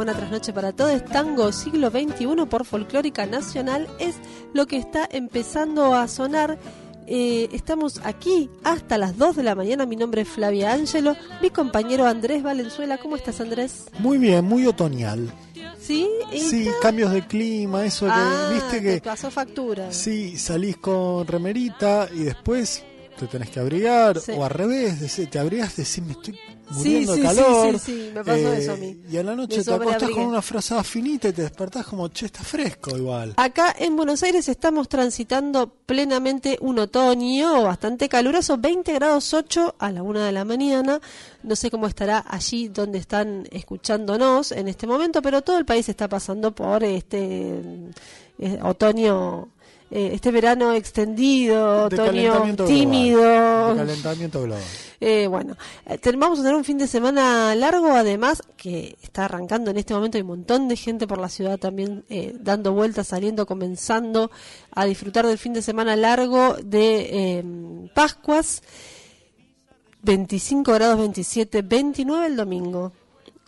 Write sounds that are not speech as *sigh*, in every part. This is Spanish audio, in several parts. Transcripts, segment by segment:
Buena trasnoche para todos. Tango siglo XXI por Folclórica Nacional es lo que está empezando a sonar. Eh, estamos aquí hasta las 2 de la mañana. Mi nombre es Flavia Ángelo. Mi compañero Andrés Valenzuela. ¿Cómo estás, Andrés? Muy bien, muy otoñal. ¿Sí? Sí, ¿Está? cambios de clima, eso que, Ah, viste te que pasó factura. sí, salís con remerita y después te tenés que abrigar, Sí. o al revés, te abrigas, decís, me estoy muriendo sí, de sí, calor. sí, sí, me pasó eso a mí. Y a la noche te acostás con una frazada finita y te despertás como, che, está fresco igual. Acá en Buenos Aires estamos transitando plenamente un otoño bastante caluroso, 20 grados 8 a la una de la mañana. No sé cómo estará allí donde están escuchándonos en este momento, pero todo el país está pasando por este eh, otoño, eh, este verano extendido, De otoño tímido. global, de calentamiento global. Eh, bueno, eh, vamos a tener un fin de semana largo, además, que está arrancando en este momento. Hay un montón de gente por la ciudad también eh, dando vueltas, saliendo, comenzando a disfrutar del fin de semana largo de eh, Pascuas. 25 grados 27, 29 el domingo.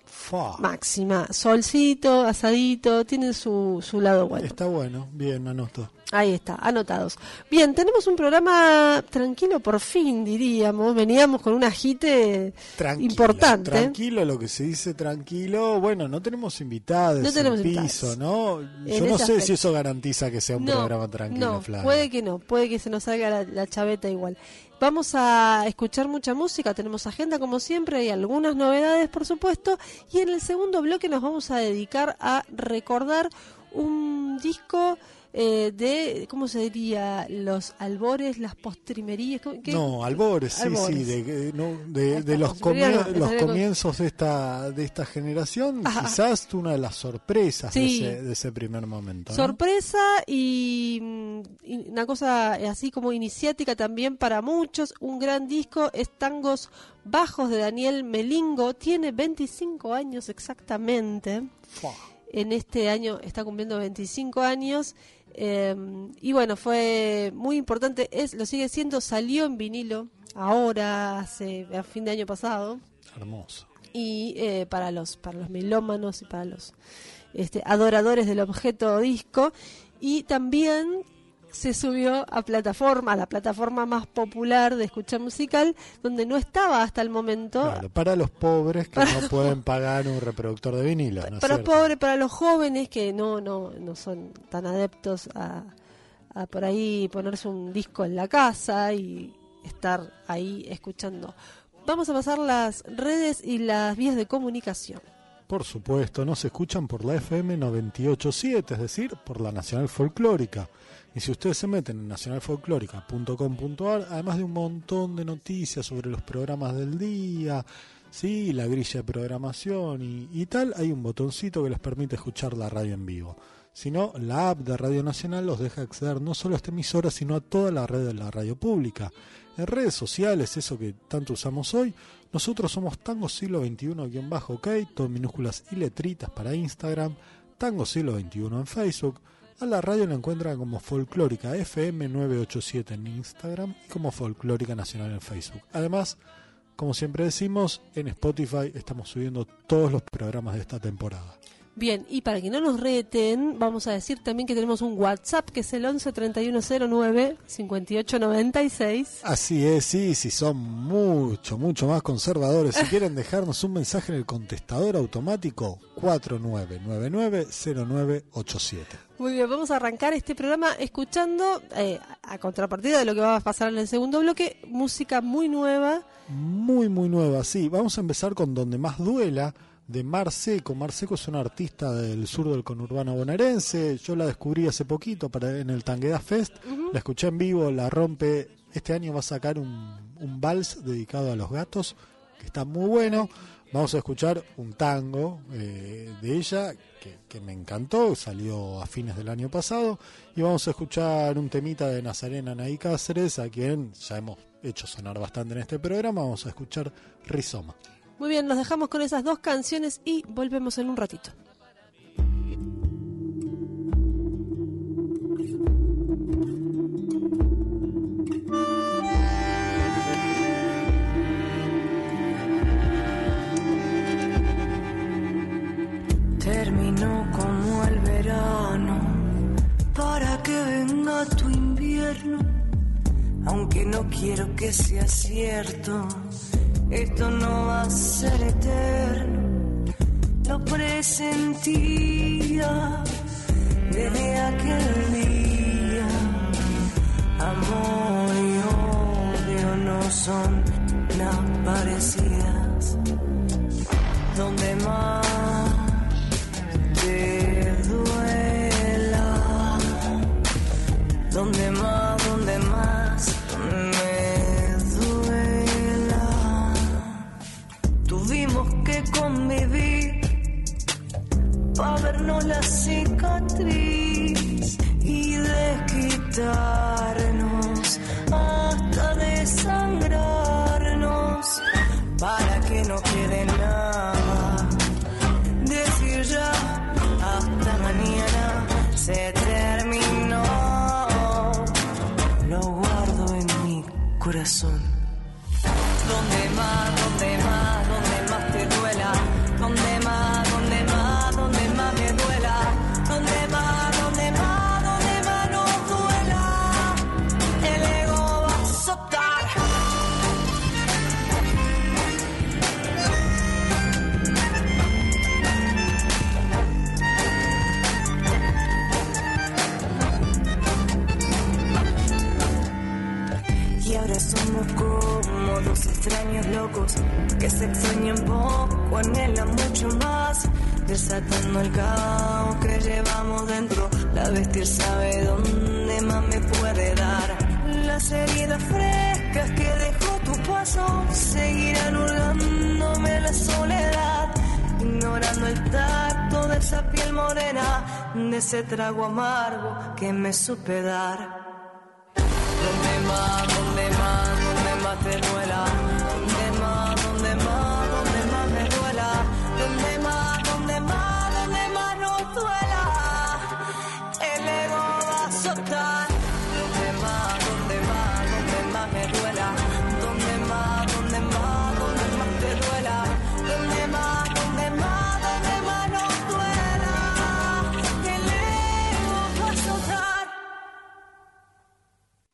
Fua, Máxima. Solcito, asadito, tiene su, su lado bueno. Está bueno, bien, anoto. Ahí está, anotados. Bien, tenemos un programa tranquilo por fin, diríamos. Veníamos con un agite Tranquilo, importante. Tranquilo, lo que se dice tranquilo. Bueno, no tenemos invitados No en tenemos piso, invitados. ¿no? En Yo no sé aspecto. si eso garantiza que sea un programa tranquilo, no, Flavia. puede que no, puede que se nos salga la, la chaveta igual. Vamos a escuchar mucha música, tenemos agenda como siempre y algunas novedades, por supuesto. Y en el segundo bloque nos vamos a dedicar a recordar un disco eh, de, ¿cómo se diría? Los albores, las postrimerías. No, albores, sí, Albores. sí, de, de- no, de- los, comienzos de esta de esta generación, Ajá. quizás una de las sorpresas Sí. de, ese, de ese primer momento. ¿no? Sorpresa y, mm, y una cosa así como iniciática también para muchos. Un gran disco es Tangos Bajos de Daniel Melingo. Tiene 25 años exactamente. Fua. En este año está cumpliendo 25 años. Eh, y bueno, fue muy importante. Es, lo sigue siendo. Salió en vinilo ahora, hace, a fin de año pasado Hermoso. y eh, para los para los melómanos y para los este, adoradores del objeto disco y también se subió a plataforma a la plataforma más popular de escucha musical donde no estaba hasta el momento Claro, para los pobres que no pueden pagar un reproductor de vinilo. ¿no es para los pobres para los jóvenes que no no no son tan adeptos a, a por ahí ponerse un disco en la casa y estar ahí escuchando vamos a pasar las redes y las vías de comunicación Por supuesto, nos escuchan por la FM 987, es decir, por la Nacional Folclórica. Y si ustedes se meten en nacionalfolclórica.com.ar, además de un montón de noticias sobre los programas del día, sí, la grilla de programación y, tal, hay un botoncito que les permite escuchar la radio en vivo. Si no, la app de Radio Nacional los deja acceder no solo a esta emisora, sino a toda la red de la radio pública. En redes sociales, eso que tanto usamos hoy, nosotros somos Tango Siglo XXI-OK, todo minúsculas y letritas para Instagram, Tango Siglo XXI en Facebook, A la radio la encuentran como Folclórica FM987 en Instagram y como Folclórica Nacional en Facebook. Además, como siempre decimos, en Spotify estamos subiendo todos los programas de esta temporada. Bien, y para que no nos reten, vamos a decir también que tenemos un WhatsApp que es el 11 3109 5896. Así es, sí, si son mucho, mucho más conservadores, si quieren dejarnos un mensaje en el contestador automático 49990987. Muy bien, vamos a arrancar este programa escuchando, eh, a contrapartida de lo que va a pasar en el segundo bloque, música muy nueva. Muy, muy nueva, sí. Vamos a empezar con Donde Más Duela de Marseco. Marseco es una artista del sur del conurbano bonaerense. Yo la descubrí hace poquito para, en el Tangueda Fest. La escuché en vivo, la rompe. Este año va a sacar un, un vals dedicado a los gatos, que está muy bueno. Vamos a escuchar un tango eh, de ella que, que, me encantó, salió a fines del año pasado. Y vamos a escuchar un temita de Nazarena Naí Cáceres, a quien ya hemos hecho sonar bastante en este programa. Vamos a escuchar Rizoma. Muy bien, nos dejamos con esas dos canciones y volvemos en un ratito. Terminó como el verano. Para que venga tu invierno, aunque no quiero que sea cierto esto no va a ser eterno, lo presentía desde aquel día. Amor y odio no son nada parecidas. Donde más te duela, donde más la cicatriz y desquitarnos que se extrañan poco, anhelan mucho más, desatando el caos que llevamos dentro. La bestia sabe dónde más me puede dar. Las heridas frescas que dejó tu paso seguirán hurgándome la soledad, ignorando el tacto de esa piel morena, de ese trago amargo que me supe dar. Donde más, donde más, donde más te duela.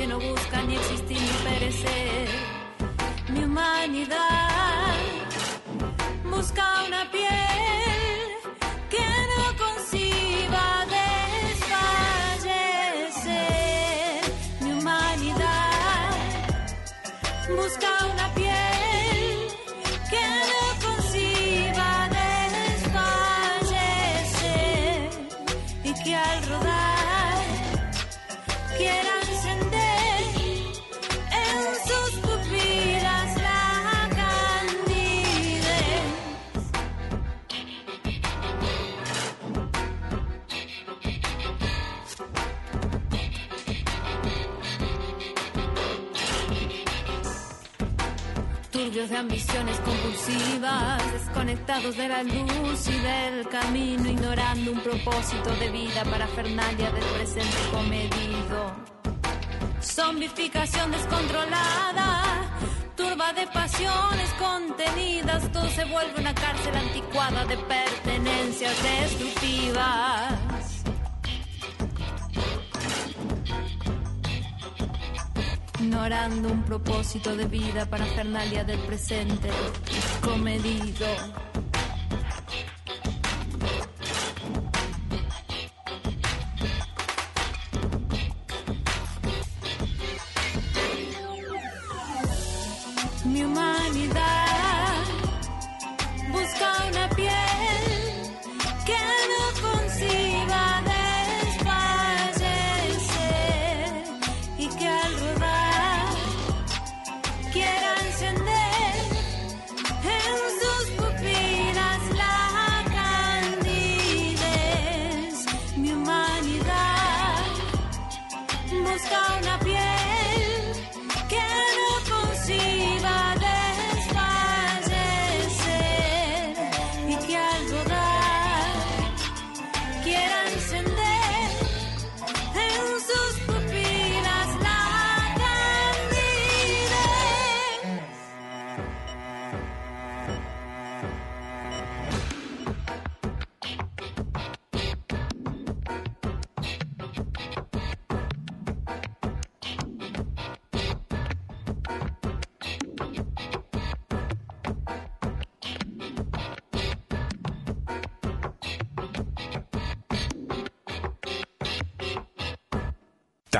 Que no buscan ni existir ni perecer. Mi humanidad turbios de ambiciones compulsivas, desconectados de la luz y del camino, ignorando un propósito de vida para Fernalia del presente comedido. Zombificación descontrolada, turba de pasiones contenidas, todo se vuelve una cárcel anticuada de pertenencias destructivas. Ignorando un propósito de vida para Fernalia del presente comedido.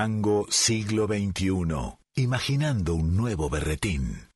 Tango siglo XXI. Imaginando un nuevo berretín.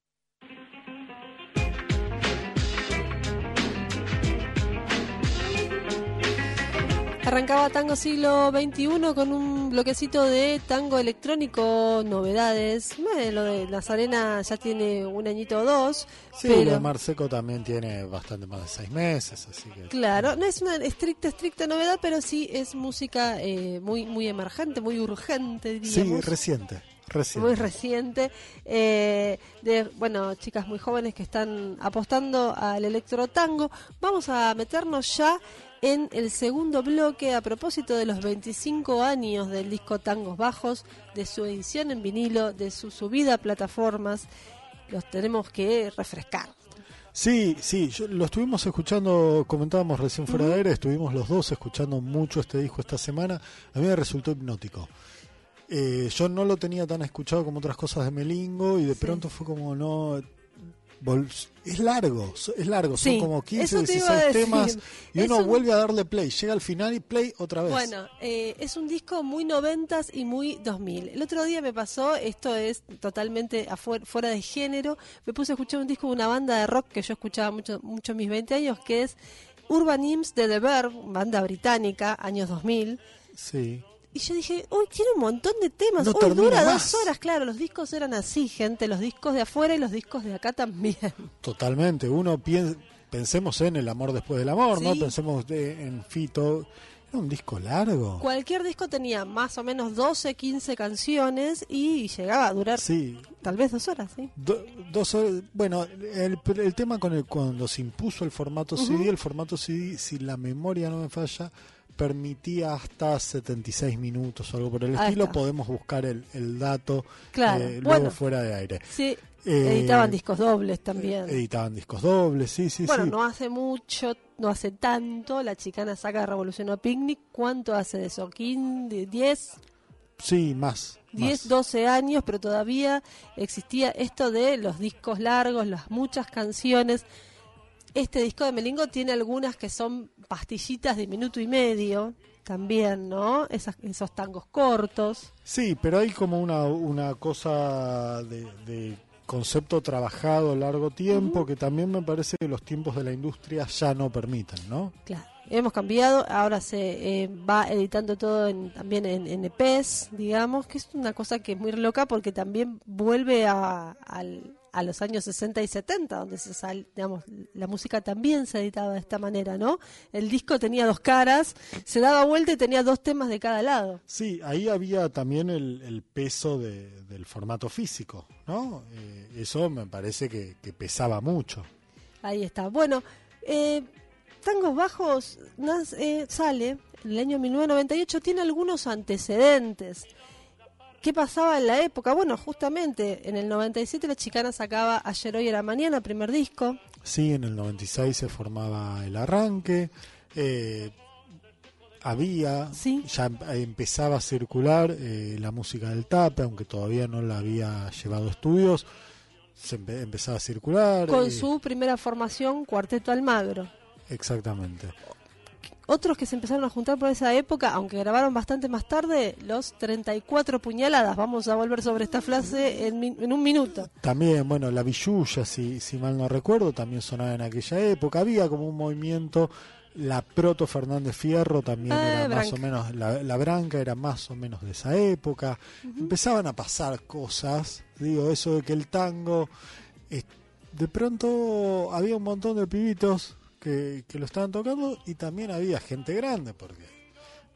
Arrancaba Tango Siglo XXI con un bloquecito de tango electrónico, novedades. Bueno, lo de Nazarena ya tiene un añito o dos, Sí, lo de Marseco también tiene bastante más de seis meses, así que... claro, no es una estricta, estricta novedad, pero sí es música eh, muy, muy emergente, muy urgente, Sí, diríamos. reciente, reciente. muy reciente eh, de bueno chicas muy jóvenes que están apostando al electro tango vamos a meternos ya en el segundo bloque a propósito de los 25 años del disco Tangos Bajos de su edición en vinilo de su subida a plataformas los tenemos que refrescar Sí, sí, yo- lo estuvimos escuchando, comentábamos recién fuera de aire, estuvimos los dos escuchando mucho este disco esta semana. A mí me resultó hipnótico. Eh, yo no lo tenía tan escuchado como otras cosas de Melingo y de pronto fue como no. Es largo, es largo, Sí, son como 15, eso te iba a 16 decir. temas y Es uno un- vuelve a darle play, llega al final y play otra vez. Bueno, eh, es un disco muy noventas y muy 2000. El otro día me pasó, esto es totalmente afuera, fuera de género, me puse a escuchar un disco de una banda de rock que yo escuchaba mucho, mucho en mis 20 años, que es Urban Hymns de The Verb, banda británica, años 2000. Sí. Y yo dije, uy, tiene un montón de temas. No Uy, dura más. dos horas, claro. Los discos eran así, gente. Los discos de afuera y los discos de acá también. *laughs* Totalmente. Uno piensa, pensemos en El amor después del amor, ¿no? Pensemos de- en Fito. Era un disco largo. Cualquier disco tenía más o menos 12, 15 canciones y llegaba a durar Sí, tal vez dos horas, ¿sí? Do- dos horas- bueno, el, el tema con el cuando se impuso el formato CD, el formato CD, si la memoria no me falla, permitía hasta 76 minutos o algo por el Ahí estilo. está. Podemos buscar el, el dato Claro, eh, luego bueno. fuera de aire. Sí, Eh, editaban discos dobles también. Editaban discos dobles, sí, sí, bueno, sí. no hace mucho, no hace tanto, la chicana saca Revolucionó Picnic. ¿Cuánto hace de eso? ¿15, 10, Sí, más. 10, más. 12 años, pero todavía existía esto de los discos largos, las muchas canciones. Este disco de Melingo tiene algunas que son pastillitas de minuto y medio también, ¿no? Esas, esos tangos cortos. Sí, pero hay como una, una cosa de, de concepto trabajado a largo tiempo que también me parece que los tiempos de la industria ya no permiten, ¿no? Claro, hemos cambiado, ahora se eh, va editando todo en- también en, en EPs, digamos, que es una cosa que es muy loca porque también vuelve a, al- a los años 60 y 70, donde se sal, digamos, la música también se editaba de esta manera, ¿no? El disco tenía dos caras, se daba vuelta y tenía dos temas de cada lado. Sí, ahí había también el, el peso de- del formato físico, ¿no? Eh, eso me parece que, que pesaba mucho. Ahí está. Bueno, eh, Tangos Bajos eh, sale en el año 1998, tiene algunos antecedentes. ¿Qué pasaba en la época? Bueno, justamente en el 97 la chicana sacaba Ayer, Hoy, Era Mañana, primer disco. Sí, en el 96 se formaba el arranque. eh, había, Sí. ya em- empezaba a circular eh, la música del tape, aunque todavía no la había llevado a estudios. Se empe- empezaba a circular. Con eh, su primera formación, Cuarteto Almagro. Exactamente. Otros que se empezaron a juntar por esa época, aunque grabaron bastante más tarde, los 34 puñaladas. Vamos a volver sobre esta frase en, en un minuto. También, bueno, la Villuya, si, si mal no recuerdo, también sonaba en aquella época. Había como un movimiento, la Proto Fernández Fierro también Ah, era más Branca. o menos, la, la Branca era más o menos de esa época. Empezaban a pasar cosas, digo, eso de que el tango, eh, de pronto había un montón de pibitos que, que lo estaban tocando y también había gente grande, porque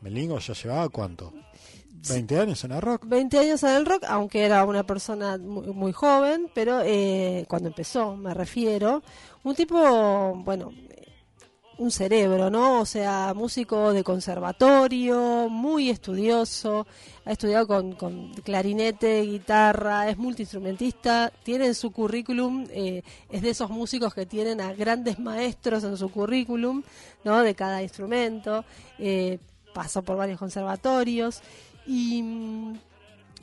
Melingo ya llevaba cuánto, 20 años en el rock. 20 años en el rock, aunque era una persona muy, muy joven, pero eh, cuando empezó, me refiero, un tipo, bueno, un cerebro, ¿no? O sea, músico de conservatorio, muy estudioso, ha estudiado con, clarinete, guitarra, es multiinstrumentista, tiene en su currículum, eh, es de esos músicos que tienen a grandes maestros en su currículum, ¿no? De cada instrumento, eh, pasó por varios conservatorios y mm,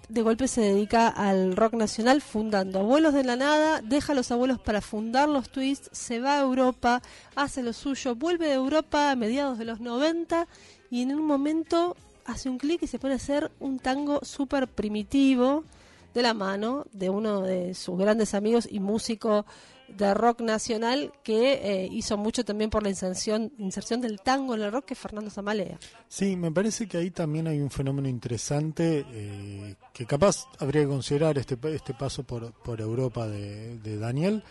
de golpe se dedica al rock nacional fundando Abuelos de la Nada, deja a los abuelos para fundar los Twists, se va a Europa, hace lo suyo, vuelve de Europa a mediados de los 90 y en un momento hace un clic y se pone a hacer un tango súper primitivo de la mano de uno de sus grandes amigos y músico de rock nacional que eh, hizo mucho también por la inserción, inserción del tango en el rock, que es Fernando Zamalea. Sí, me parece que ahí también hay un fenómeno interesante eh, que capaz habría que considerar este, este paso por, por Europa de Daniel,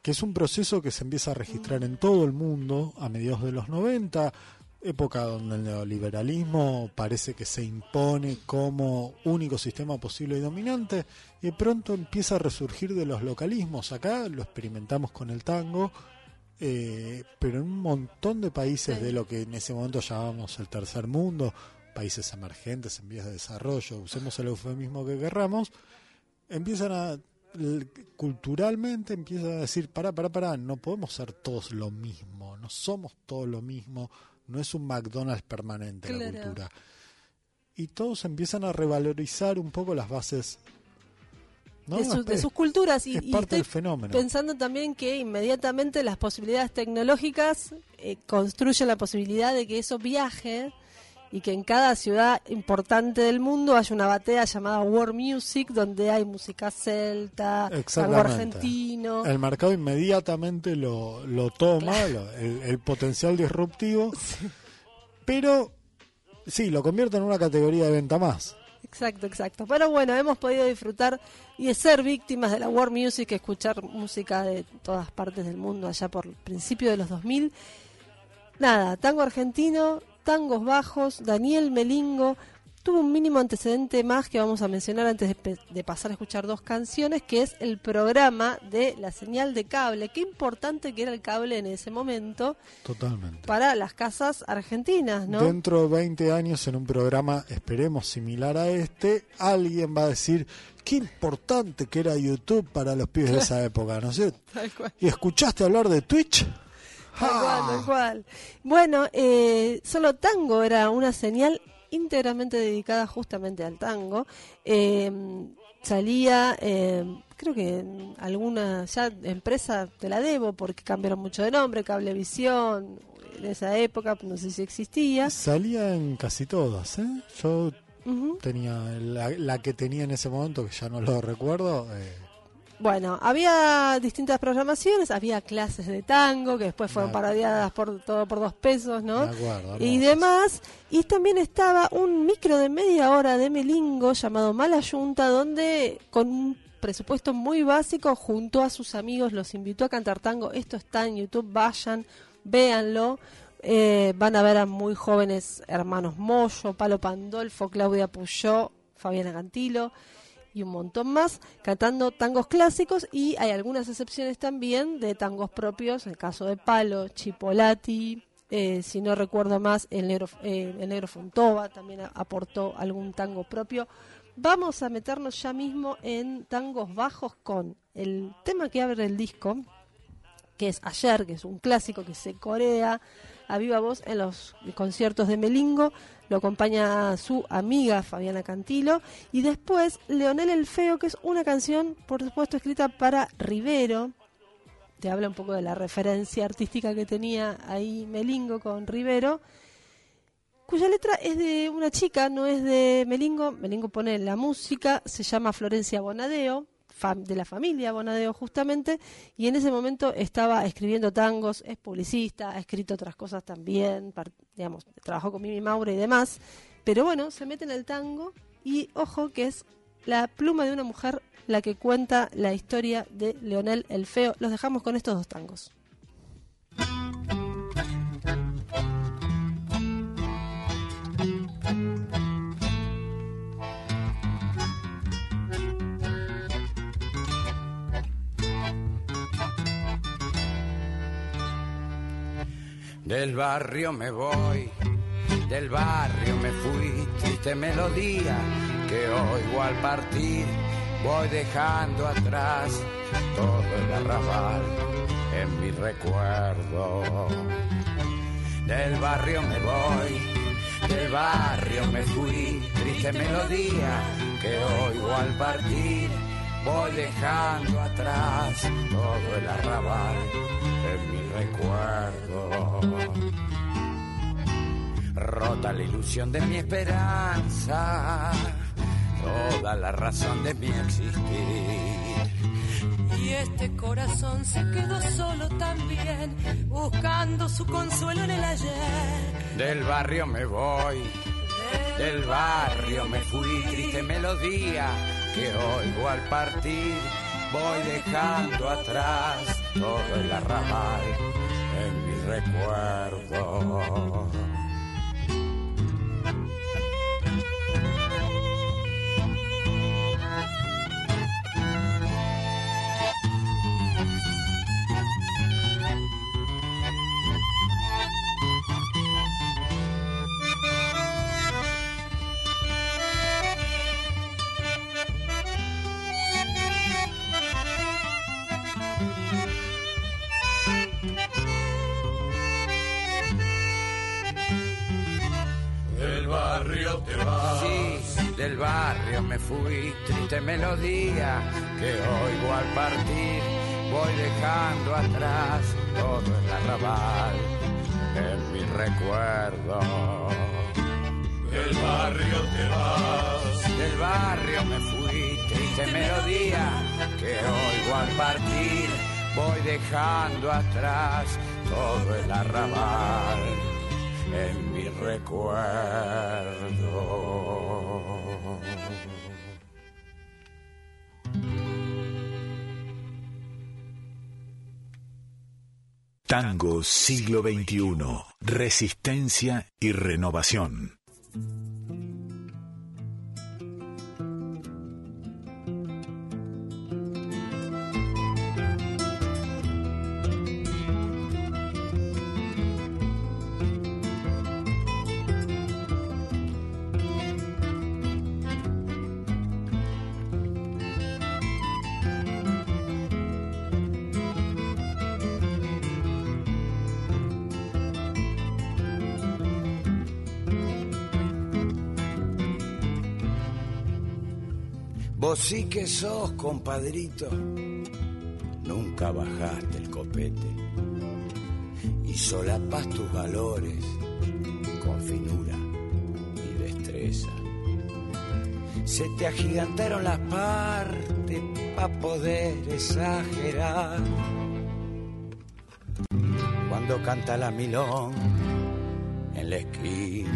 que es un proceso que se empieza a registrar en todo el mundo a mediados de los 90, época donde el neoliberalismo parece que se impone como único sistema posible y dominante, y de pronto empieza a resurgir de los localismos. Acá lo experimentamos con el tango, eh, pero en un montón de países Sí. de lo que en ese momento llamábamos el tercer mundo, países emergentes en vías de desarrollo, usemos el eufemismo que querramos, empiezan a culturalmente empiezan a decir, para, para, para, no podemos ser todos lo mismo, no somos todos lo mismo, no es un McDonald's permanente la cultura. Y todos empiezan a revalorizar un poco las bases ¿no? de, su- Es- de sus culturas y, es y parte estoy del fenómeno. pensando también que inmediatamente las posibilidades tecnológicas eh, construyen la posibilidad de que eso viaje y que en cada ciudad importante del mundo haya una batea llamada World Music donde hay música celta, tango argentino. El mercado inmediatamente lo, lo toma, el, el potencial disruptivo, *laughs* pero sí, lo convierte en una categoría de venta más. Exacto, exacto. Pero bueno, hemos podido disfrutar y de ser víctimas de la World Music, escuchar música de todas partes del mundo allá por el principio de los 2000. Nada, tango argentino, tangos bajos, Daniel Melingo. Tuvo un mínimo antecedente más que vamos a mencionar antes de, pasar a escuchar dos canciones, que es el programa de la señal de cable. Qué importante que era el cable en ese momento Totalmente. para las casas argentinas, ¿no? Dentro de 20 años, en un programa, esperemos similar a este, alguien va a decir qué importante que era YouTube para los pibes de esa *laughs* época, ¿no es cierto? ¿Y escuchaste hablar de Twitch? Tal cual, ¡Ah! tal cual. Bueno, eh, solo tango era una señal íntegramente dedicada justamente al tango. Eh, salía, eh, creo que en alguna ya empresa te la debo porque cambiaron mucho de nombre, Cablevisión, en esa época, no sé si existía. Salía en casi todas, ¿eh? Yo tenía la, la que tenía en ese momento, que ya no lo recuerdo. eh, Bueno, había distintas programaciones, había clases de tango que después fueron parodiadas por todo por dos pesos, ¿no? Me acuerdo, y demás. Y también estaba un micro de media hora de Melingo llamado Mala Yunta, donde con un presupuesto muy básico, junto a sus amigos, los invitó a cantar tango. Esto está en YouTube, vayan, véanlo. Eh, van a ver a muy jóvenes hermanos Moyo, Palo Pandolfo, Claudia Puyó, Fabiana Cantilo y un montón más cantando tangos clásicos y hay algunas excepciones también de tangos propios, el caso de Palo, Chipolati, eh, si no recuerdo más, el negro, eh, el negro Fontova también aportó algún tango propio. Vamos a meternos ya mismo en tangos bajos con el tema que abre el disco, que es Ayer, que es un clásico que se corea a viva voz en los conciertos de Melingo. Lo acompaña su amiga Fabiana Cantilo. Y después Leonel el Feo, que es una canción, por supuesto, escrita para Rivero. Te habla un poco de la referencia artística que tenía ahí Melingo con Rivero cuya letra es de una chica, no es de Melingo. Melingo pone la música, se llama Florencia Bonadeo, de la familia Bonadeo justamente, y en ese momento estaba escribiendo tangos, es publicista, ha escrito otras cosas también, digamos, trabajó con Mimi Maura y demás, pero bueno, se mete en el tango y ojo que es la pluma de una mujer la que cuenta la historia de Leonel el Feo. Los dejamos con estos dos tangos. Del barrio me voy, del barrio me fui, triste melodía que oigo al partir. Voy dejando atrás todo el arrabal en mi recuerdo. Del barrio me voy, del barrio me fui, triste melodía que oigo al partir. Voy dejando atrás todo el arrabal en mi recuerdo. Rota la ilusión de mi esperanza, toda la razón de mi existir. Y este corazón se quedó solo también, buscando su consuelo en el ayer. Del barrio me voy, del barrio me fui, triste melodía que oigo al partir. Voy dejando atrás todo el arrabal en mi recuerdo. Barrio me fui, triste melodía que oigo al partir. Voy dejando atrás todo el arrabal en mi recuerdo. Del barrio te vas, del barrio me fui, triste melodía que oigo al partir. Voy dejando atrás todo el arrabal en mi recuerdo. Tango siglo XXI. Resistencia y renovación. Vos sí que sos, compadrito, nunca bajaste el copete y solapas tus valores con finura y destreza. Se te agigantaron las partes para poder exagerar. Cuando canta la milón en la esquina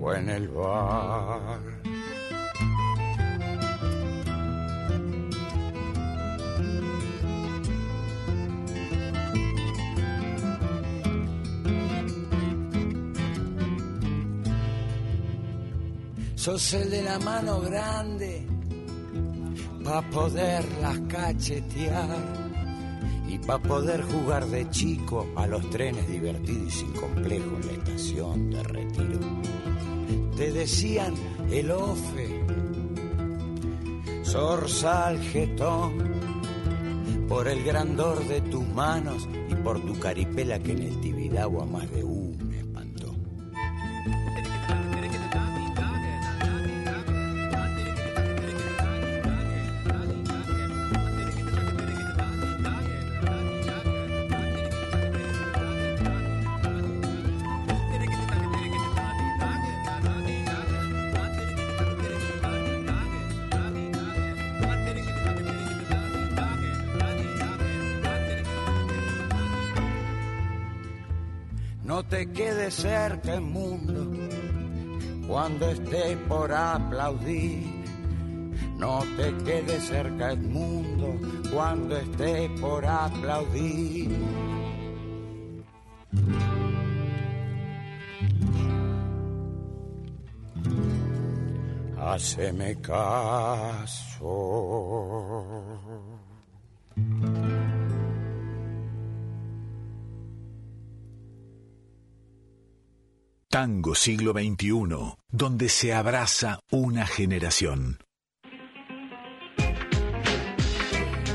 o en el bar sos el de la mano grande pa' poderlas cachetear y pa' poder jugar de chico a los trenes divertidos y sin complejo en la estación de retiro. Te decían el ofe, zorzal jetón, por el grandor de tus manos y por tu caripela que en el Tibidabo a más de uno No te quedes cerca el mundo cuando esté por aplaudir. No te quedes cerca el mundo cuando esté por aplaudir. Haceme caso. Tango siglo XXI, donde se abraza una generación.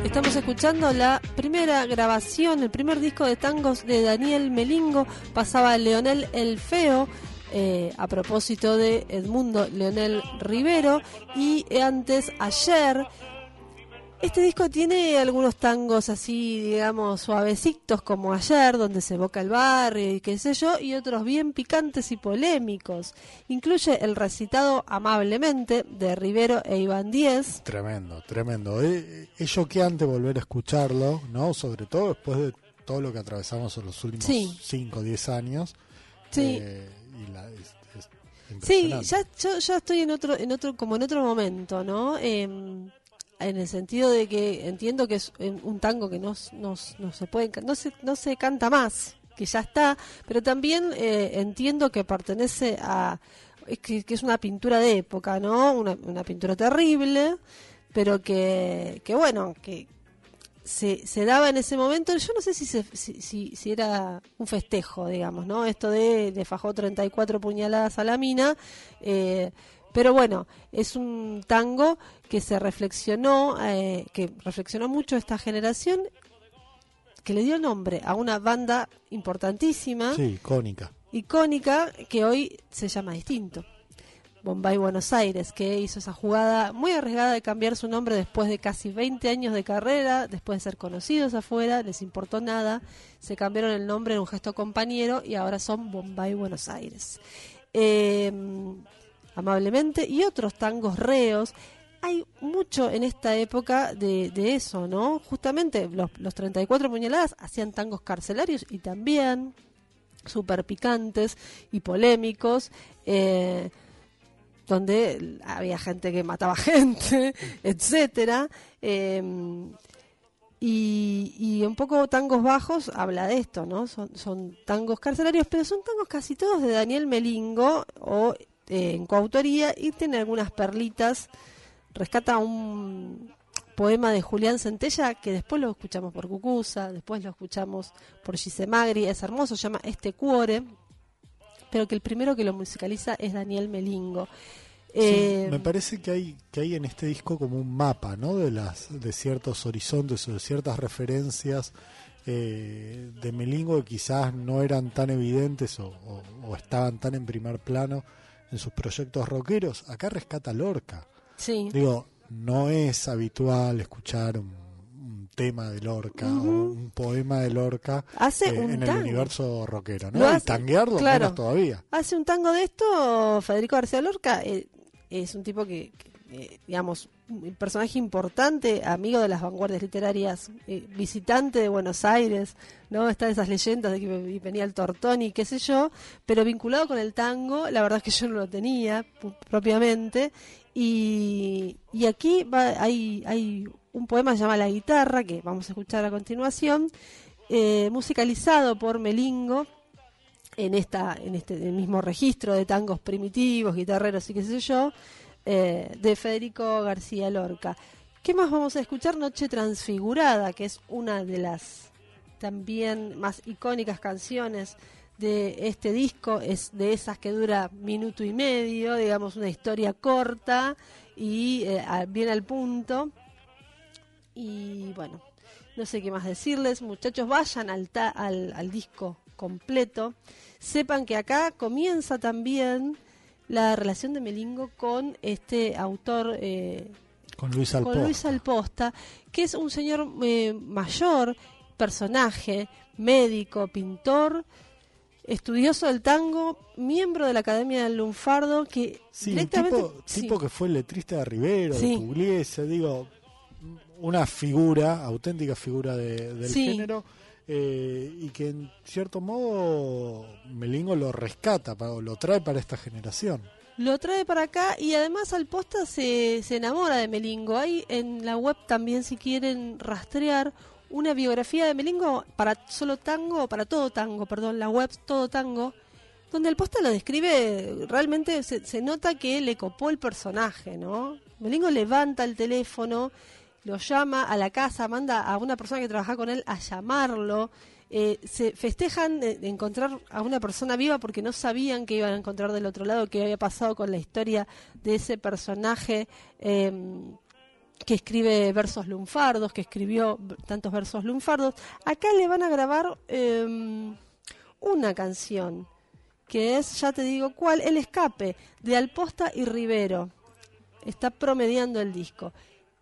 Estamos escuchando la primera grabación, el primer disco de tangos de Daniel Melingo. Pasaba Leonel El Feo, eh, a propósito de Edmundo Leonel Rivero. Y antes, ayer, este disco tiene algunos tangos así, digamos, suavecitos como ayer, donde se evoca el barrio y qué sé yo, y otros bien picantes y polémicos. Incluye el recitado amablemente de Rivero e Iván Díez. Tremendo, tremendo. Eh, Es choqueante volver a escucharlo, ¿no? Sobre todo después de todo lo que atravesamos en los últimos Sí. 5 o 10 años. Sí. Eh, y la- es- es Sí, ya, yo ya estoy en otro, en otro, como en otro momento, ¿no? Em, en el sentido de que entiendo que es un tango que no, no, no se puede, no se, no se canta más, que ya está, pero también eh, entiendo que pertenece a, que, que es una pintura de época, ¿no? Una, una pintura terrible, pero que, que bueno, que se, se daba en ese momento, yo no sé si, se, si, si, si era un festejo, digamos, ¿no? Esto de le fajó 34 puñaladas a la mina, eh, pero bueno, es un tango que se reflexionó, eh, que reflexionó mucho esta generación, que le dio nombre a una banda importantísima, Sí, icónica. icónica, que hoy se llama distinto. Bombay Buenos Aires, que hizo esa jugada muy arriesgada de cambiar su nombre después de casi 20 años de carrera, después de ser conocidos afuera, les importó nada, se cambiaron el nombre en un gesto compañero y ahora son Bombay Buenos Aires. Eh, amablemente, y otros tangos reos. Hay mucho en esta época de, de eso, ¿no? Justamente los, los 34 puñaladas hacían tangos carcelarios y también súper picantes y polémicos, eh, donde había gente que mataba *laughs* gente, etcétera. eh, y, y un poco tangos bajos habla de esto, ¿no? Son, son tangos carcelarios, pero son tangos casi todos de Daniel Melingo o eh, en coautoría y tiene algunas perlitas. Rescata un poema de Julián Centella que después lo escuchamos por Cucusa, después lo escuchamos por Gise Magri, es hermoso, se llama Este Cuore, pero que el primero que lo musicaliza es Daniel Melingo. Sí, Eh, me parece que hay que hay en este disco como un mapa, ¿no? De las de ciertos horizontes o de ciertas referencias eh, de Melingo que quizás no eran tan evidentes o, o- o estaban tan en primer plano en sus proyectos rockeros. Acá rescata Lorca. sí. Digo, no es habitual escuchar un, un tema de Lorca o un poema de Lorca Hace eh, un en el universo rockero, ¿no? Lo y hace- tanguearlo claro. menos todavía. Hace un tango de esto, Federico García Lorca eh, es un tipo que, que, eh, digamos, un personaje importante, amigo de las vanguardias literarias, eh, visitante de Buenos Aires, ¿no? Están esas leyendas de que venía el Tortoni, qué sé yo, pero vinculado con el tango, la verdad es que yo no lo tenía propiamente. Y, y aquí va, hay, hay un poema que se llama La guitarra, que vamos a escuchar a continuación, eh, musicalizado por Melingo, en esta en este mismo registro de tangos primitivos, guitarreros y qué sé yo, eh, de Federico García Lorca. ¿Qué más vamos a escuchar? Noche Transfigurada, que es una de las también más icónicas canciones de este disco, es de esas que dura minuto y medio, digamos una historia corta y eh, bien al punto. Y bueno, no sé qué más decirles, muchachos, vayan al, al, al disco completo. Sepan que acá comienza también la relación de Melingo con este autor. Eh, con Luis Alposta. Luis Alposta, que es un señor eh, mayor, personaje, médico, pintor, estudioso del tango, miembro de la Academia del Lunfardo, que sí, directamente... Tipo, que fue letrista de Rivero, de Pugliese, digo, una figura, auténtica figura del género eh, y que en cierto modo Melingo lo rescata, lo trae para esta generación. Lo trae para acá y además Alposta se, se enamora de Melingo. Hay en la web también, si quieren rastrear, una biografía de Melingo para solo tango, para todo tango, perdón, la web todo tango, donde Alposta lo describe, realmente se, se nota que le copó el personaje, ¿no? Melingo levanta el teléfono lo llama a la casa, manda a una persona que trabaja con él a llamarlo. Eh, se festejan de, encontrar a una persona viva porque no sabían que iban a encontrar del otro lado, qué había pasado con la historia de ese personaje em, que escribe versos lunfardos, que escribió tantos versos lunfardos. Acá le van a grabar em, una canción, que es, ya te digo cuál, El Escape, de Alposta y Rivero. Está promediando el disco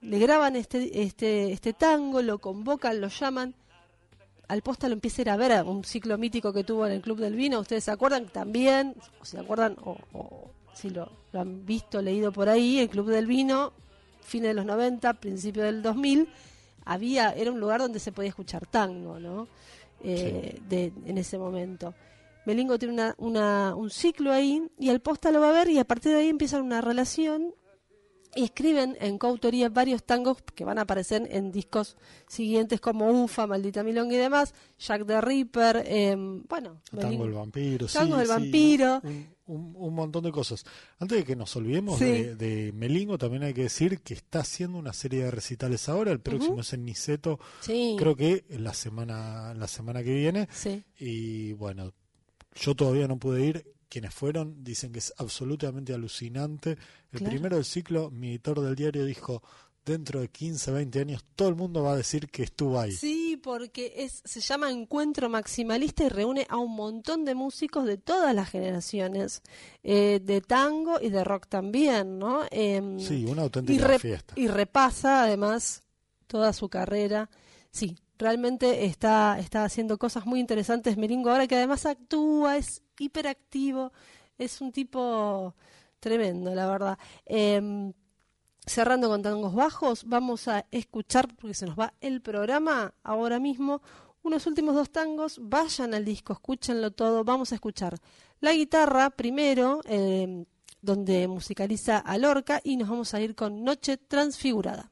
le graban este, este, este tango, lo convocan, lo llaman. Al posta lo empieza a ir a ver un ciclo mítico que tuvo en el Club del Vino. ¿Ustedes se acuerdan también? O se acuerdan, o, si lo, han visto, leído por ahí, el Club del Vino, fines de los 90, principio del 2000, había, era un lugar donde se podía escuchar tango, ¿no? Eh, de, en ese momento. Melingo tiene una, una, un ciclo ahí y al posta lo va a ver y a partir de ahí empiezan una relación y escriben en coautoría varios tangos que van a aparecer en discos siguientes como Ufa, Maldita Milonga y demás, Jack the Ripper, eh, bueno, Tango del Vampiro, Tango del Vampiro. Un, montón de cosas. Antes de que nos olvidemos de, Melingo, también hay que decir que está haciendo una serie de recitales ahora. El próximo es en Niceto, creo que la semana, la semana que viene. Y bueno, yo todavía no pude ir quienes fueron dicen que es absolutamente alucinante. El primero del ciclo, mi editor del diario dijo, dentro de 15, 20 años, todo el mundo va a decir que estuvo ahí. Sí, porque es, se llama Encuentro Maximalista y reúne a un montón de músicos de todas las generaciones, eh, de tango y de rock también, ¿no? Em, sí, una auténtica fiesta. Y repasa además toda su carrera. Sí, realmente está, está haciendo cosas muy interesantes Meringo ahora que además actúa, es hiperactivo, es un tipo tremendo, la verdad. Em, cerrando con tangos bajos, vamos a escuchar, porque se nos va el programa ahora mismo, unos últimos dos tangos, vayan al disco, escúchenlo todo, vamos a escuchar la guitarra primero, em, donde musicaliza a Lorca, y nos vamos a ir con Noche Transfigurada.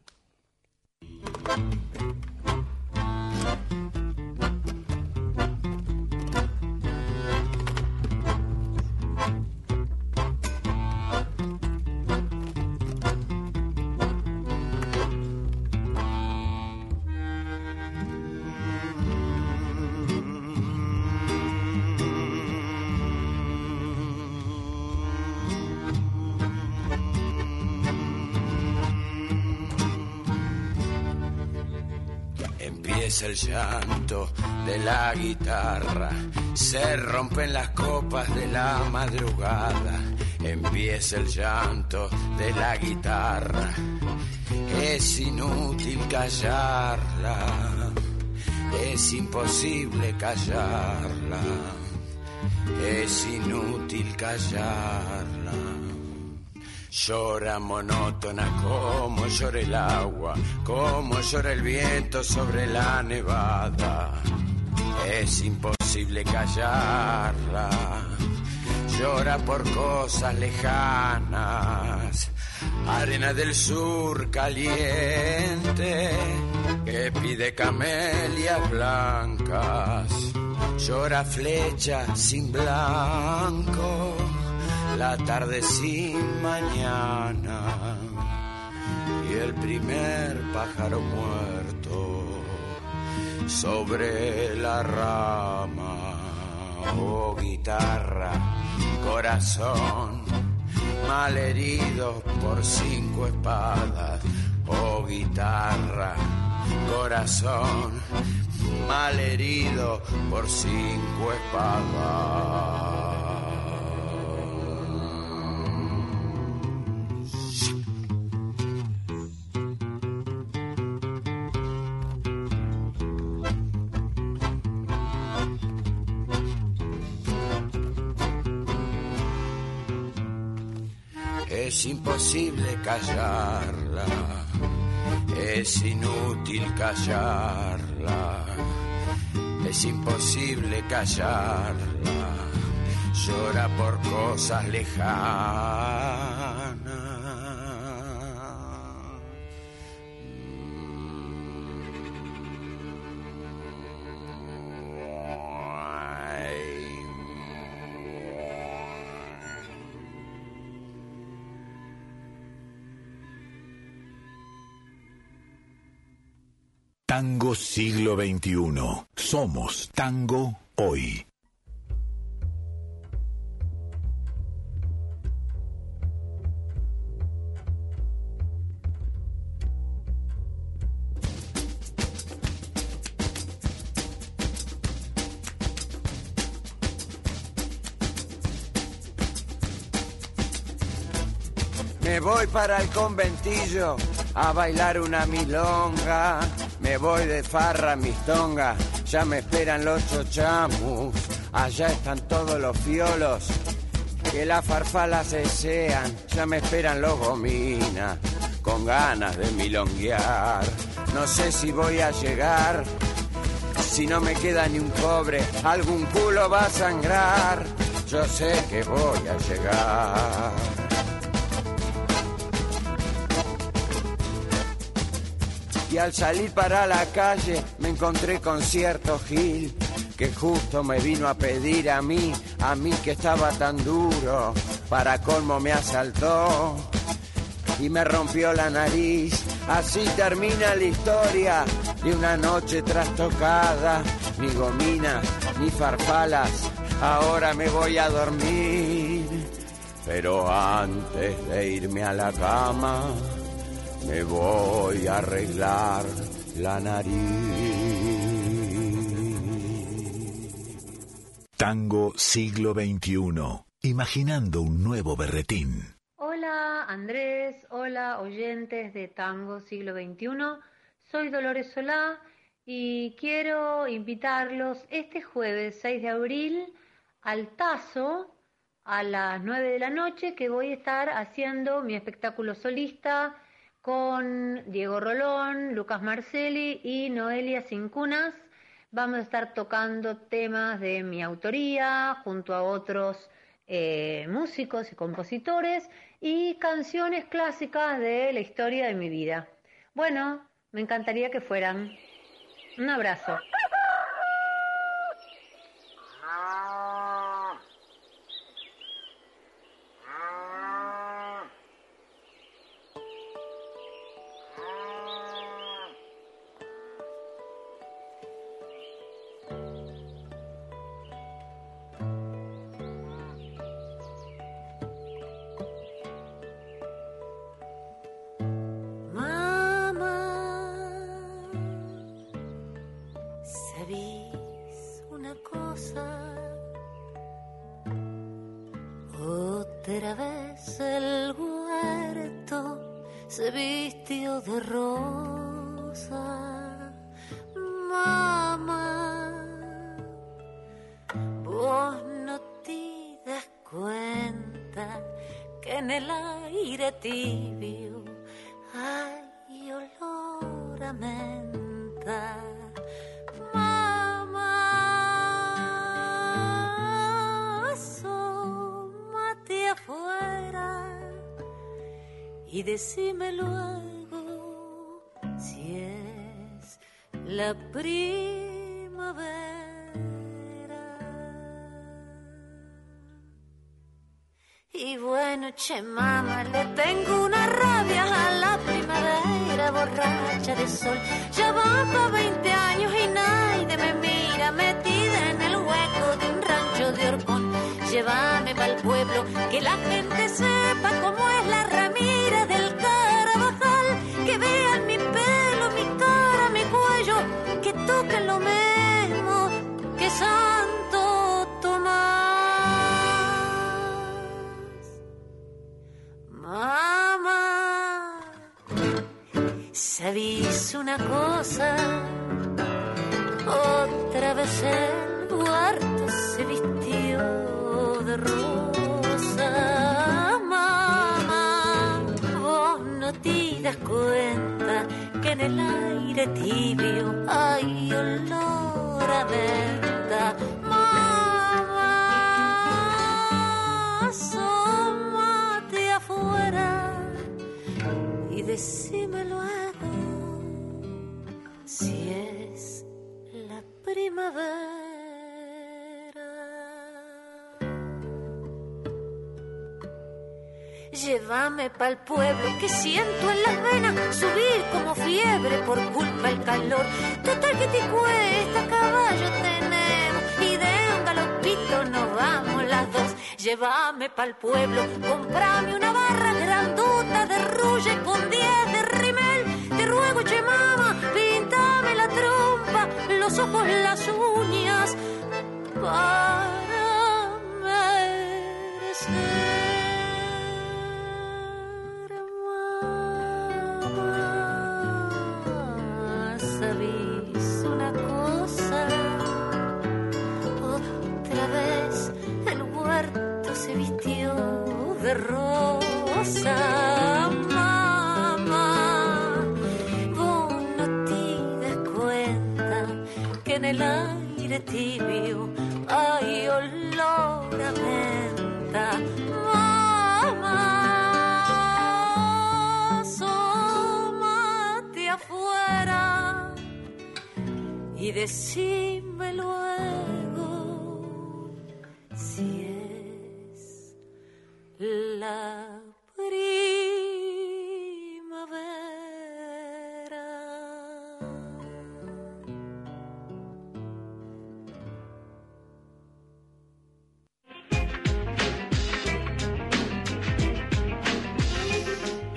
El llanto de la guitarra, se rompen las copas de la madrugada, empieza el llanto de la guitarra, es inútil callarla, es imposible callarla, es inútil callarla. Llora monótona como llora el agua, como llora el viento sobre la nevada. Es imposible callarla. Llora por cosas lejanas, arena del sur caliente que pide camelias blancas llora flecha sin blanco, la tarde sin mañana y el primer pájaro muerto sobre la rama. Oh guitarra, corazón, malherido por cinco espadas. Oh guitarra, corazón, malherido por cinco espadas. Es imposible callarla, es inútil callarla, es imposible callarla, llora por cosas lejanas. Tango siglo XXI. Somos tango hoy. Me voy para el conventillo a bailar una milonga. Me voy de farra, mis tongas. Ya me esperan los chochamus. Allá están todos los fiolos que las farfalas desean. Ya me esperan los gominas con ganas de milonguear. No sé si voy a llegar. Si no me queda ni un cobre, algún culo va a sangrar. Yo sé que voy a llegar. Y al salir para la calle me encontré con cierto Gil que justo me vino a pedir a mí, a mí que estaba tan duro, para colmo me asaltó y me rompió la nariz. Así termina la historia de una noche trastocada, ni gominas, ni farfalas, ahora me voy a dormir. Pero antes de irme a la cama, me voy a arreglar la nariz. Tango siglo XXI. Imaginando un nuevo berretín. Hola Andrés, hola oyentes de Tango Siglo XXI. Soy Dolores Solá y quiero invitarlos este jueves 6 de abril al Tazo a las 9 de la noche que voy a estar haciendo mi espectáculo solista con Diego Rolón, Lucas Marcelli y Noelia Cincunas. Vamos a estar tocando temas de mi autoría junto a otros eh, músicos y compositores y canciones clásicas de la historia de mi vida. Bueno, me encantaría que fueran. Un abrazo. Bueno, che mamá, le tengo una rabia a la primavera borracha de sol. Ya va para 20 años y nadie me mira metida en el hueco de un rancho de horcón. Llévame para el pueblo, que la gente sepa cómo es la ramira del carabajal. Que vean mi ¿sabéis una cosa? Otra vez el huerto se vistió de rosa. Mamá, vos no te das cuenta que en el aire tibio hay olor a venta. Mamá, asómate afuera y decime luego si es la primavera. Llévame pa'l pueblo que siento en las venas subir como fiebre por culpa el calor. Total que te cuesta caballo tenemos y de un galopito nos vamos las dos. Llévame pa'l pueblo, comprame una barra grandota de rulle con 10 de los ojos, las uñas,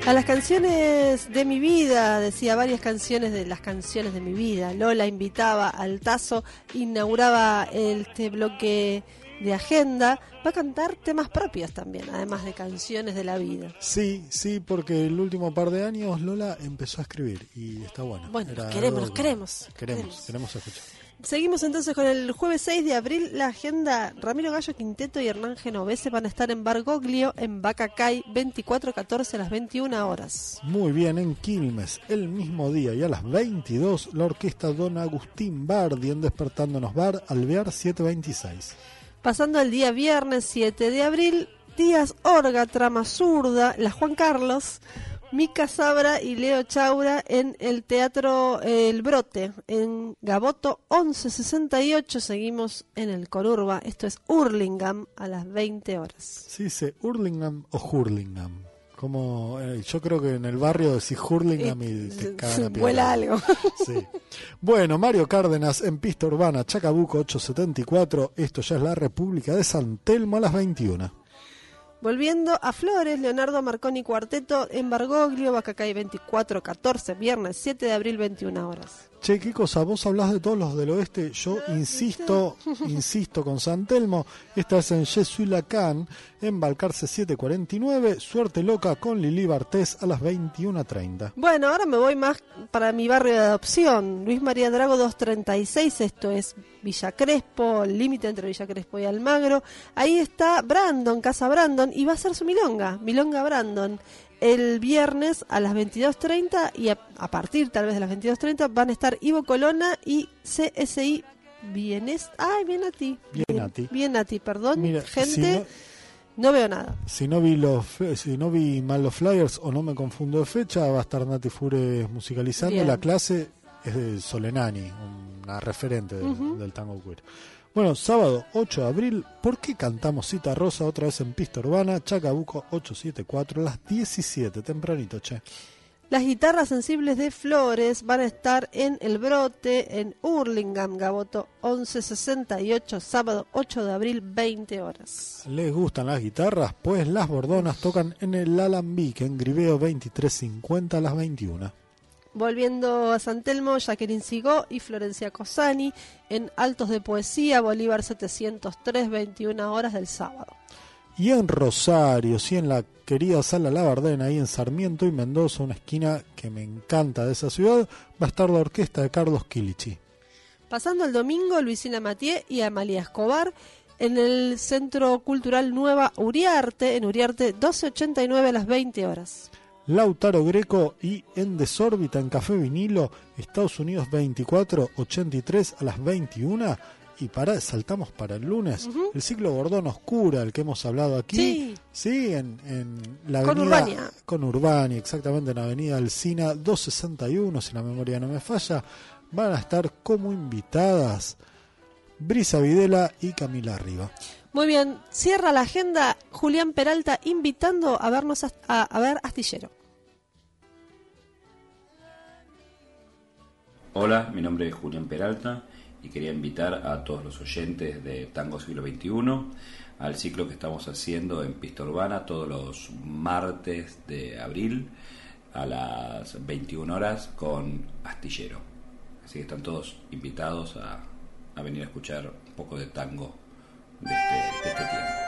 A las canciones de mi vida, decía varias canciones de las canciones de mi vida. Lola invitaba al Tazo, inauguraba este bloque de agenda. Va a cantar temas propios también, además de canciones de la vida. Sí, sí, porque el último par de años Lola empezó a escribir y está bueno. Bueno, queremos, algo los que- queremos. Queremos, queremos escuchar. Seguimos entonces con el jueves 6 de abril. La agenda Ramiro Gallo Quinteto y Hernán Genovese van a estar en Bargoglio, en Bacacay, 24-14 a las 21 horas. Muy bien, en Quilmes, el mismo día y a las 22, la orquesta Don Agustín Bardi en Despertándonos Bar, Alvear 726. Pasando el día viernes 7 de abril, Díaz Orga, Trama Zurda, La Juan Carlos, Mica Sabra y Leo Chaura en el Teatro eh, El Brote, en Gaboto 1168. Seguimos en el Corurba. Esto es Hurlingham a las 20 horas. ¿Se dice Hurlingham o Hurlingham? Como, eh, yo creo que en el barrio decís Hurlingham y te cagan a Vuela algo. *laughs* Sí. Bueno, Mario Cárdenas en pista urbana, Chacabuco 874. Esto ya es la República de San Telmo a las 21. Volviendo a Flores, Leonardo Marconi Cuarteto en Bargoglio, Bacacay 2414, viernes 7 de abril 21 horas. Che, qué cosa, vos hablás de todos los del oeste, yo insisto, *laughs* insisto con San Telmo, esta es en Jesuit Lacan, en Balcarce 749, Suerte Loca con Lili Bartés a las 21.30. Bueno, ahora me voy más para mi barrio de adopción, Luis María Drago 236, esto es Villa Crespo, el límite entre Villa Crespo y Almagro. Ahí está Brandon, Casa Brandon, y va a ser su milonga, Milonga Brandon. El viernes a las 22.30 y a, a partir tal vez de las 22.30 van a estar Ivo Colona y CSI Bienes. Ay, bien a ti. Bien a ti. Bien a ti, perdón. Mira, Gente, si no- no veo nada. Si no vi los si no vi mal los flyers o no me confundo de fecha, va a estar Nati Fure musicalizando. Bien. La clase es de Solenani, una referente de- Ujú. del tango queer. Bueno, sábado 8 de abril, ¿por qué cantamos Cita Rosa otra vez en pista urbana? Chacabuco 874, las 17, tempranito, che. Las guitarras sensibles de Flores van a estar en El Brote, en Hurlingham, Gaboto 1168, sábado 8 de abril, 20 horas. ¿Les gustan las guitarras? Pues las bordonas tocan en el Alambique, en Griveo 2350 a las 21. Volviendo a San Telmo, Jacqueline Sigó y Florencia Cosani en Altos de Poesía, Bolívar 703, 21 horas del sábado. Y en Rosario, sí, en la querida Sala Labardena, ahí en Sarmiento y Mendoza, una esquina que me encanta de esa ciudad, va a estar la orquesta de Carlos Kilichi. Pasando el domingo, Luisina Matié y Amalia Escobar en el Centro Cultural Nueva Uriarte, en Uriarte 1289 a las 20 horas. Lautaro Greco y en Desórbita en Café Vinilo, Estados Unidos 2483 a las 21 y para saltamos para el lunes el ciclo Gordón Oscura, el que hemos hablado aquí. Sí, en, en la Con avenida Urbania. con Urbania, exactamente en la avenida Alcina 261, si la memoria no me falla, van a estar como invitadas Brisa Videla y Camila Arriba. Muy bien, cierra la agenda Julián Peralta invitando a vernos a, a- a ver Astillero. Hola, mi nombre es Julián Peralta y quería invitar a todos los oyentes de Tango Siglo XXI al ciclo que estamos haciendo en Pista Urbana todos los martes de abril a las 21 horas con Astillero. Así que están todos invitados a, a venir a escuchar un poco de tango de este, de este tiempo.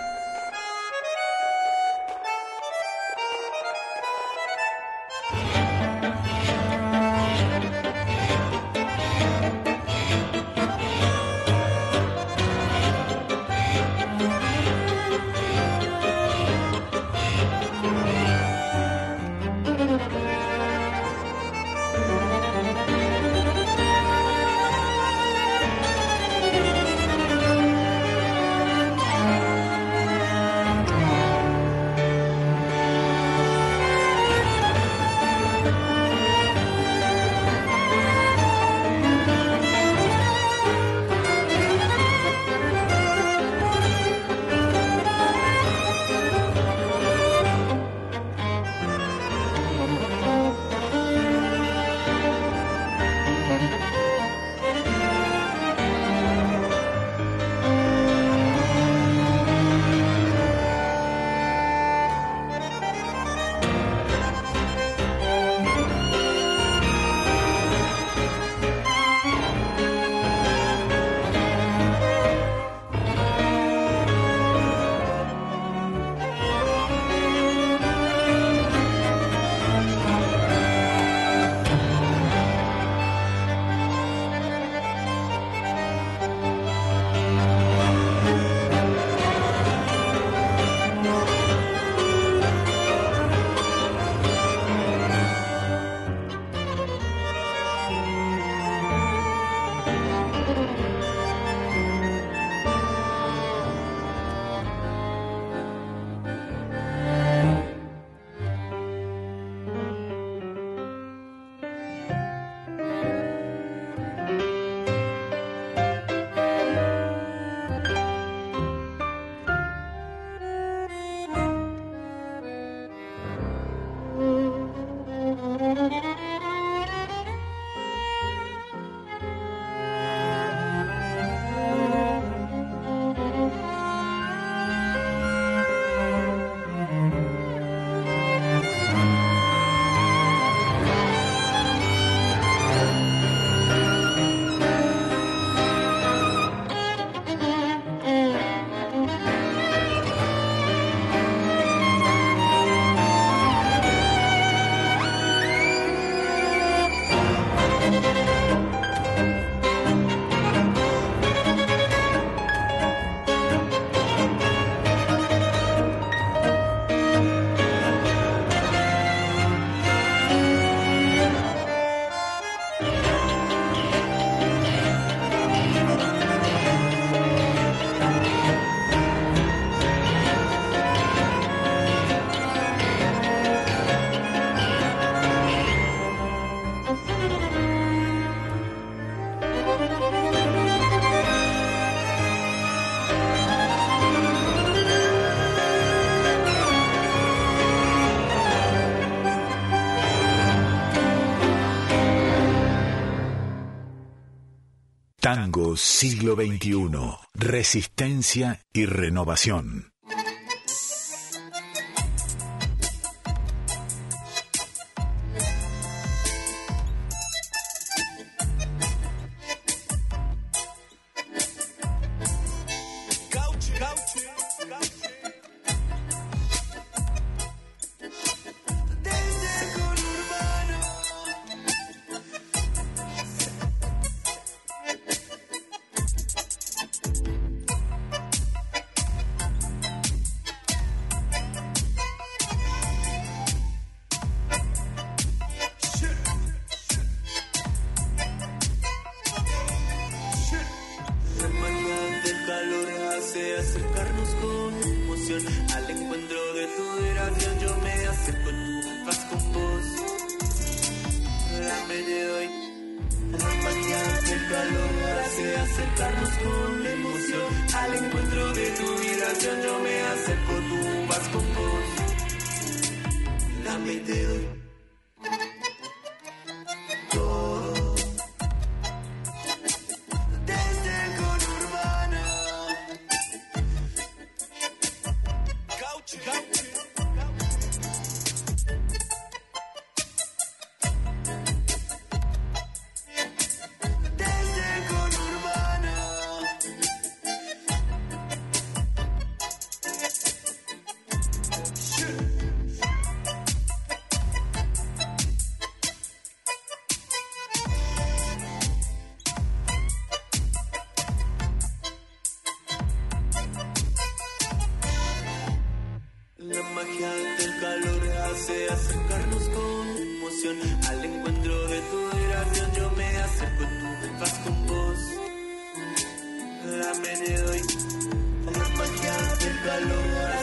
Tango siglo XXI. Resistencia y renovación.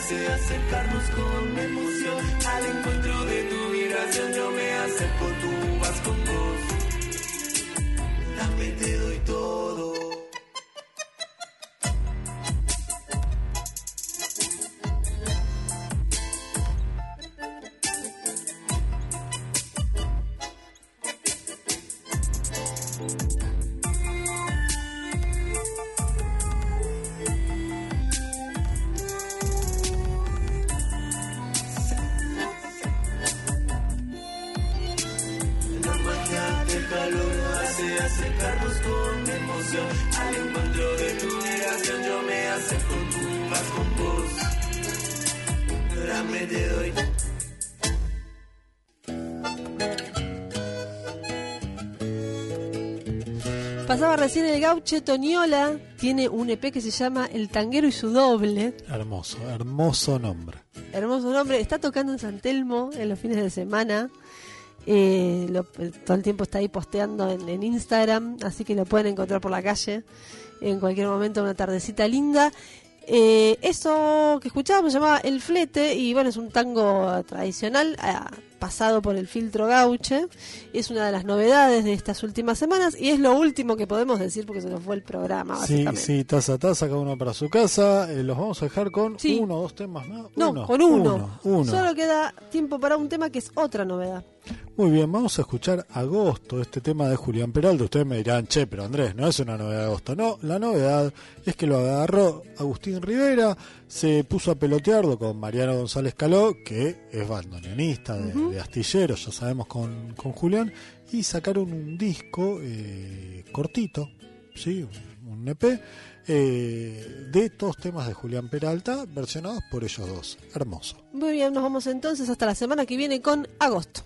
Hace acercarnos con emoción al encuentro de tu vibración. Yo me acerco, tú vas con vos. Dame te doy todo. Recién el gauche Toniola, tiene un EP que se llama El Tanguero y su doble. Hermoso, hermoso nombre. Hermoso nombre. Está tocando en San Telmo en los fines de semana. Eh, lo- todo el tiempo está ahí posteando en, en Instagram, así que lo pueden encontrar por la calle en cualquier momento, una tardecita linda. Eh, eso que escuchábamos se llamaba El Flete y bueno, es un tango tradicional ah, pasado por el filtro gauche. Es una de las novedades de estas últimas semanas y es lo último que podemos decir porque se nos fue el programa, Sí, sí, taza, taza, cada uno para su casa. Eh, los vamos a dejar con Sí. uno o dos temas más. No, con uno. Uno, uno. Solo queda tiempo para un tema que es otra novedad. Muy bien, vamos a escuchar Agosto, este tema de Julián Peralta. Ustedes me dirán, che, pero Andrés, no es una novedad de Agosto. No, la novedad es que lo agarró Agustín Rivera, se puso a pelotearlo con Mariano González Caló, que es bandoneonista de, de Astilleros, ya sabemos, con, con Julián, y sacaron un disco eh, cortito, ¿sí? un, EP, eh, de todos temas de Julián Peralta, versionados por ellos dos. Hermoso. Muy bien, nos vamos entonces hasta la semana que viene con agosto.